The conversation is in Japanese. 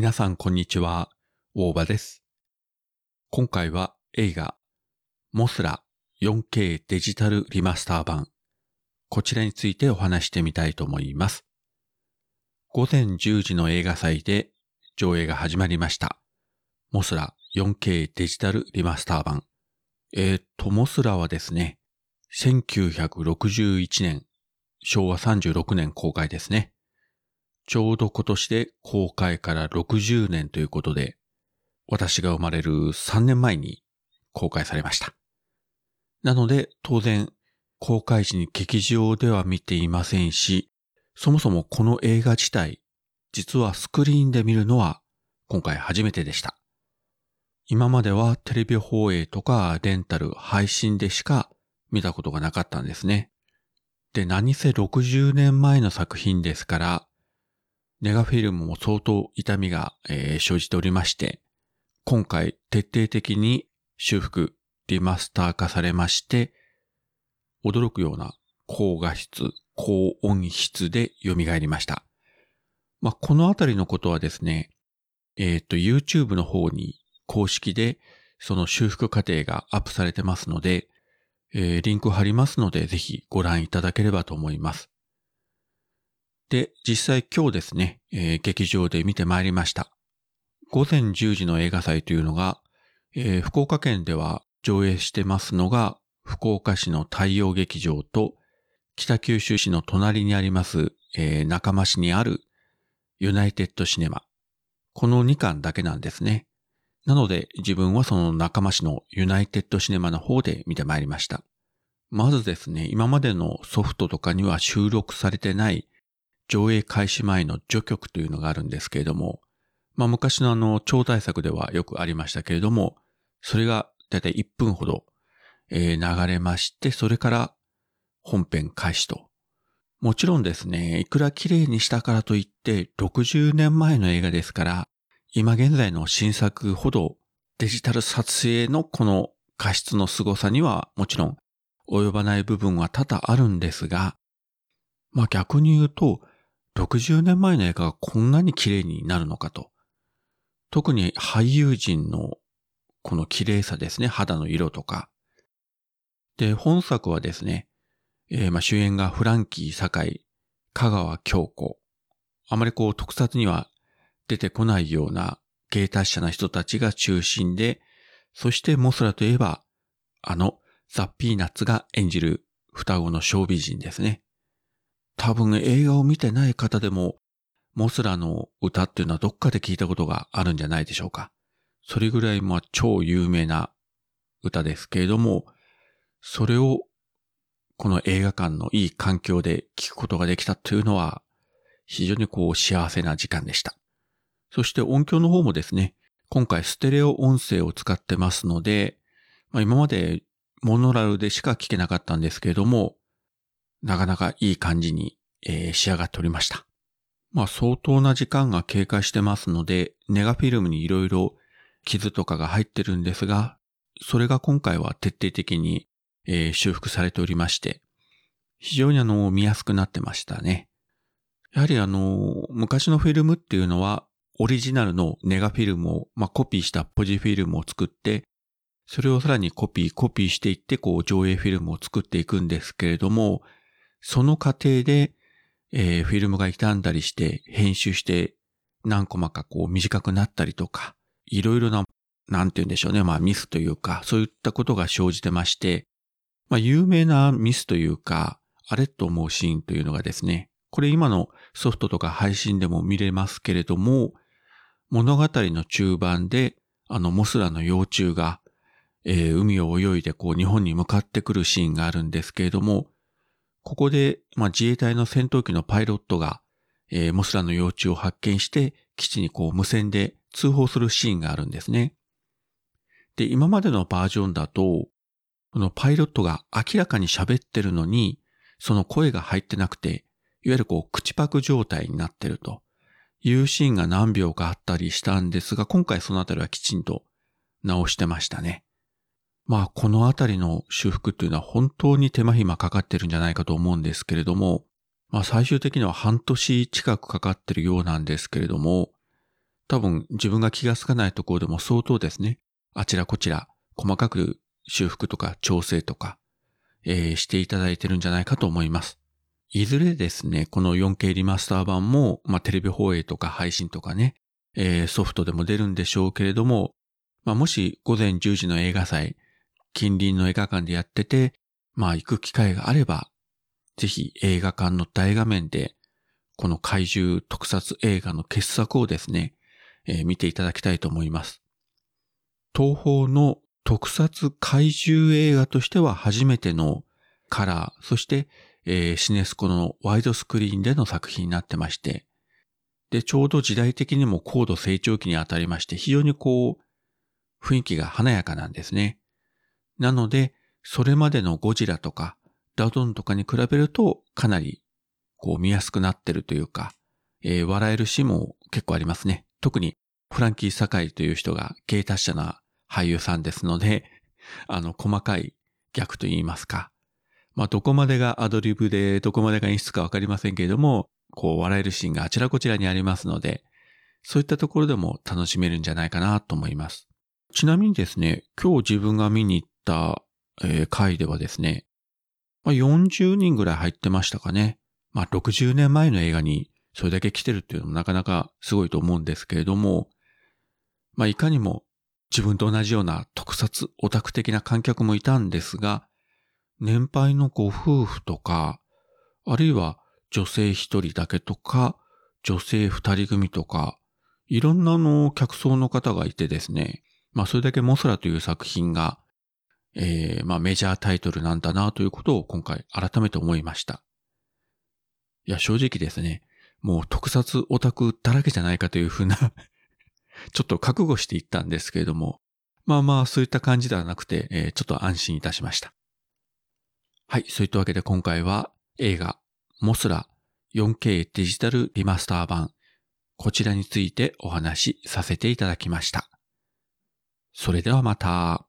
皆さんこんにちは、大場です。今回は映画、モスラ 4K デジタルリマスター版、こちらについてお話してみたいと思います。午前10時の映画祭で上映が始まりました。モスラ 4K デジタルリマスター版。えー、と、モスラはですね、1961年、昭和36年公開ですね。ちょうど今年で公開から60年ということで、私が生まれる3年前に公開されました。なので、当然、公開時に劇場では見ていませんし、そもそもこの映画自体、実はスクリーンで見るのは今回初めてでした。今まではテレビ放映とかレンタル、配信でしか見たことがなかったんですね。で、何せ60年前の作品ですから、ネガフィルムも相当痛みが、えー生じておりまして、今回徹底的に修復、リマスター化されまして、驚くような高画質、高音質で蘇りました。まあ、このあたりのことはですね、えっ、と、YouTube の方に公式でその修復過程がアップされてますので、えーリンク貼りますので、ぜひご覧いただければと思います。で、実際今日ですね、えー劇場で見てまいりました。午前10時の映画祭というのが、えー福岡県では上映してますのが、福岡市の太陽劇場と、北九州市の隣にあります、えー中間市にあるユナイテッドシネマ。この2館だけなんですね。なので自分はその中間市のユナイテッドシネマの方で見てまいりました。まずですね、今までのソフトとかには収録されてない上映開始前の序曲というのがあるんですけれども、まあ昔のあの超大作ではよくありましたけれども、それがだいたい1分ほど、流れまして、それから本編開始と。もちろんですね、いくら綺麗にしたからといって60年前の映画ですから、今現在の新作ほどデジタル撮影のこの画質の凄さにはもちろん及ばない部分は多々あるんですが、まあ逆に言うと、60年前の映画がこんなに綺麗になるのかと。特に俳優陣のこの綺麗さですね、肌の色とか。で、本作はですね、えーまあ主演がフランキー堺、香川京子。あまりこう特撮には出てこないような芸達者な人たちが中心で、そしてモスラといえば、あのザ・ピーナッツが演じる双子の小美人ですね。多分映画を見てない方でも、モスラの歌っていうのはどっかで聞いたことがあるんじゃないでしょうか。それぐらいまあ超有名な歌ですけれども、それをこの映画館のいい環境で聞くことができたというのは、非常にこう幸せな時間でした。そして音響の方もですね、今回ステレオ音声を使ってますので、まあ、今までモノラルでしか聞けなかったんですけれども、なかなかいい感じに、えー仕上がっておりました。まあ相当な時間が経過してますので、ネガフィルムにいろいろ傷とかが入ってるんですが、それが今回は徹底的に、えー修復されておりまして、非常にあの見やすくなってましたね。やはりあの、昔のフィルムっていうのは、オリジナルのネガフィルムを、まあ、コピーしたポジフィルムを作って、それをさらにコピー、コピーしていって、こう、上映フィルムを作っていくんですけれども、その過程で、えーフィルムが傷んだりして、編集して、何コマかこう短くなったりとか、いろいろな、なんて言うんでしょうね、まあミスというか、そういったことが生じてまして、まあ有名なミスというか、あれと思うシーンというのがですね、これ今のソフトとか配信でも見れますけれども、物語の中盤で、あのモスラの幼虫が、えー海を泳いでこう日本に向かってくるシーンがあるんですけれども、ここで、まあ、自衛隊の戦闘機のパイロットが、えーモスラの幼虫を発見して、基地にこう無線で通報するシーンがあるんですね。で、今までのバージョンだと、このパイロットが明らかに喋ってるのに、その声が入ってなくて、いわゆるこう口パク状態になってるというシーンが何秒かあったりしたんですが、今回そのあたりはきちんと直してましたね。まあ、このあたりの修復っていうのは本当に手間暇かかってるんじゃないかと思うんですけれども、まあ最終的には半年近くかかってるようなんですけれども、多分自分が気がつかないところでも相当ですね、あちらこちら細かく修復とか調整とか、えー、していただいてるんじゃないかと思います。いずれですね、この 4K リマスター版も、まあ、テレビ放映とか配信とかね、えー、ソフトでも出るんでしょうけれども、まあ、もし午前10時の映画祭、近隣の映画館でやってて、まあ行く機会があれば、ぜひ映画館の大画面で、この怪獣特撮映画の傑作をですね、えー、見ていただきたいと思います。東方の特撮怪獣映画としては初めてのカラー、そして、えー、シネスコのワイドスクリーンでの作品になってまして、で、ちょうど時代的にも高度成長期にあたりまして、非常にこう、雰囲気が華やかなんですね。なので、それまでのゴジラとか、ダドンとかに比べると、かなり、こう見やすくなってるというか、えー、笑えるシーンも結構ありますね。特に、フランキー・サカイという人が芸達者な俳優さんですので、あの、細かい逆と言いますか。まあ、どこまでがアドリブで、どこまでが演出かわかりませんけれども、こう、笑えるシーンがあちらこちらにありますので、そういったところでも楽しめるんじゃないかなと思います。ちなみにですね、今日自分が見に行った、えー、回ではですね、まあ、40人ぐらい入ってましたかね。まあ、60年前の映画にそれだけ来てるっていうのもなかなかすごいと思うんですけれども、まあ、いかにも自分と同じような特撮オタク的な観客もいたんですが、年配のご夫婦とか、あるいは女性一人だけとか、女性二人組とか、いろんなの客層の方がいてですね、まあそれだけモスラという作品が、えー、まあメジャータイトルなんだなということを今回改めて思いました。いや正直ですね、もう特撮オタクだらけじゃないかというふうな ちょっと覚悟していったんですけれども、まあまあそういった感じではなくて、えー、ちょっと安心いたしました。はい、そういったわけで今回は映画モスラ 4K デジタルリマスター版こちらについてお話しさせていただきました。それではまた。